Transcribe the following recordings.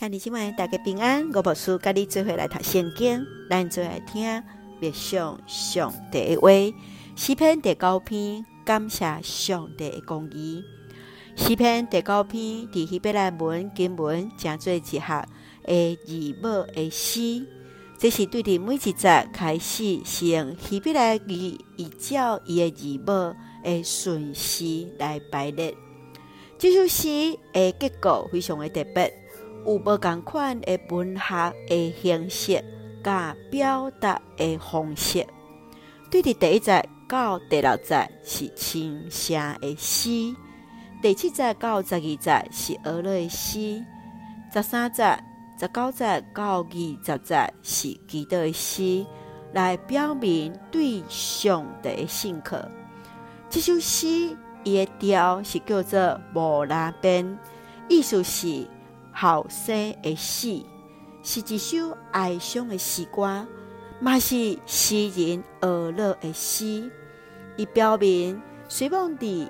兄弟姐妹，大家平安。我无事，甲你做伙来读圣经，咱做来听默想上帝的话。诗篇第九篇，感谢上帝的公义。诗篇第九篇，伫希伯来文经文正做一项的字母的诗，这是对伫每一节开始是用希伯来语依照伊的字母的顺序来排列。这首诗的结构非常的特别。有无共款的文学的形式，甲表达的方式。对伫第一节到第六节是轻声的诗，第七节到十二节是俄勒的诗，十三节、十九节到二十节是基督的诗，来表明对上帝的信靠。这首诗伊的调是叫做无拉边，意思是。后生的死是一首哀伤的诗歌，嘛是诗人俄勒的诗。伊表明，虽望伫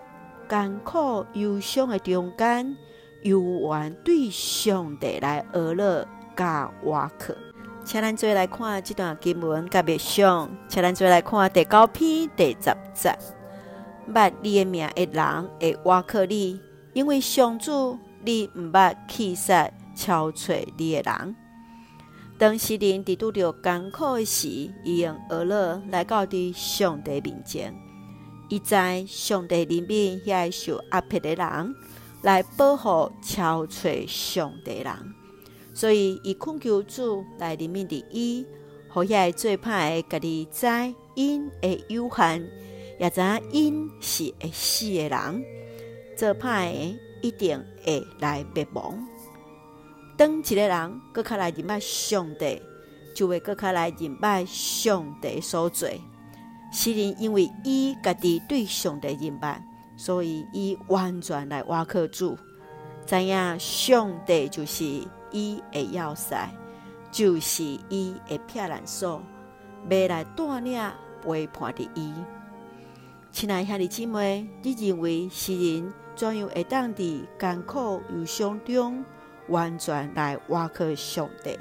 艰苦忧伤的中间，犹原对上帝来俄勒甲瓦克。请咱做来看这段经文，甲别想，请咱做来看第九篇第十节。捌你的名的人会瓦克你，因为上主。你毋捌弃杀憔悴你的人。当时人伫拄着艰苦的时，伊用俄勒来到伫上帝面前，伊知上帝怜悯遐受压迫的人，来保护憔悴上帝人，所以伊恳求主来怜悯伫伊，互遐做歹的家己知因会有限，也知因是会死的人，最歹的。一定会来灭亡。当一个人搁较来认识上帝，就会搁较来认识上帝所做。诗人因为伊家己对上帝认识，所以伊完全来倚靠主，知影上帝就是伊的要塞，就是伊的避难所，未来带领陪伴着伊。亲爱兄弟姊妹，你认为诗人？怎样会当伫艰苦忧伤中完全来倚靠上帝？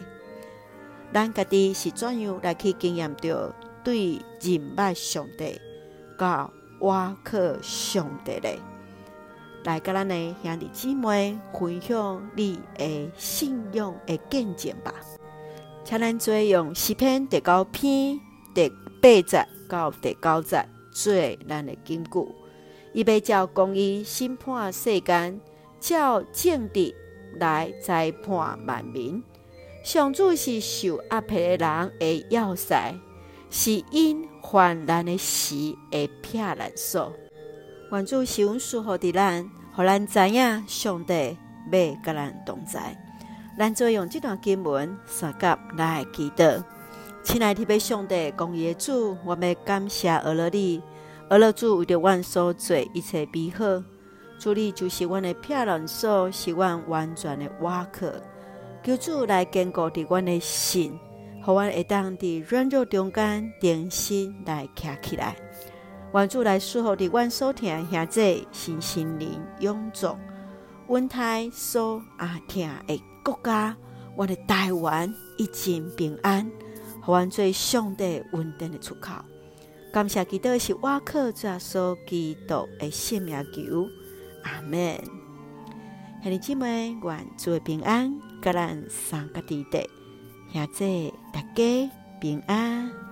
咱家己是怎样来去经验着对认捌上帝、甲倚靠上帝嘞？来甲咱的兄弟姊妹分享你的信仰的见证吧。请咱做用诗篇第九篇第八节到第九节做咱的根据。伊要照公义审判世间，照正直来裁判万民。上主是受压迫的人的要塞，是因患难的时的避难所。愿主是阮舒服的咱，互咱知影上帝要甲咱同在。咱做用这段经文三甲来祈祷，亲爱的天父上帝，公义的主，我们感谢俄勒你。俄勒主为着阮所做一切美好，主你就是阮的避难所，是阮完全的倚靠。求主来坚固伫阮的心，互阮会当伫软弱中间重新来站起来。愿主来赐福伫阮所听兄弟身心灵永驻，阮台所阿听的国家，阮的台湾一尽平安，互阮做上帝稳定的出口。感谢基督是我靠着所基督的性命求，阿门。兄弟姊妹，愿主平安，甲咱三个地带，现在大家平安。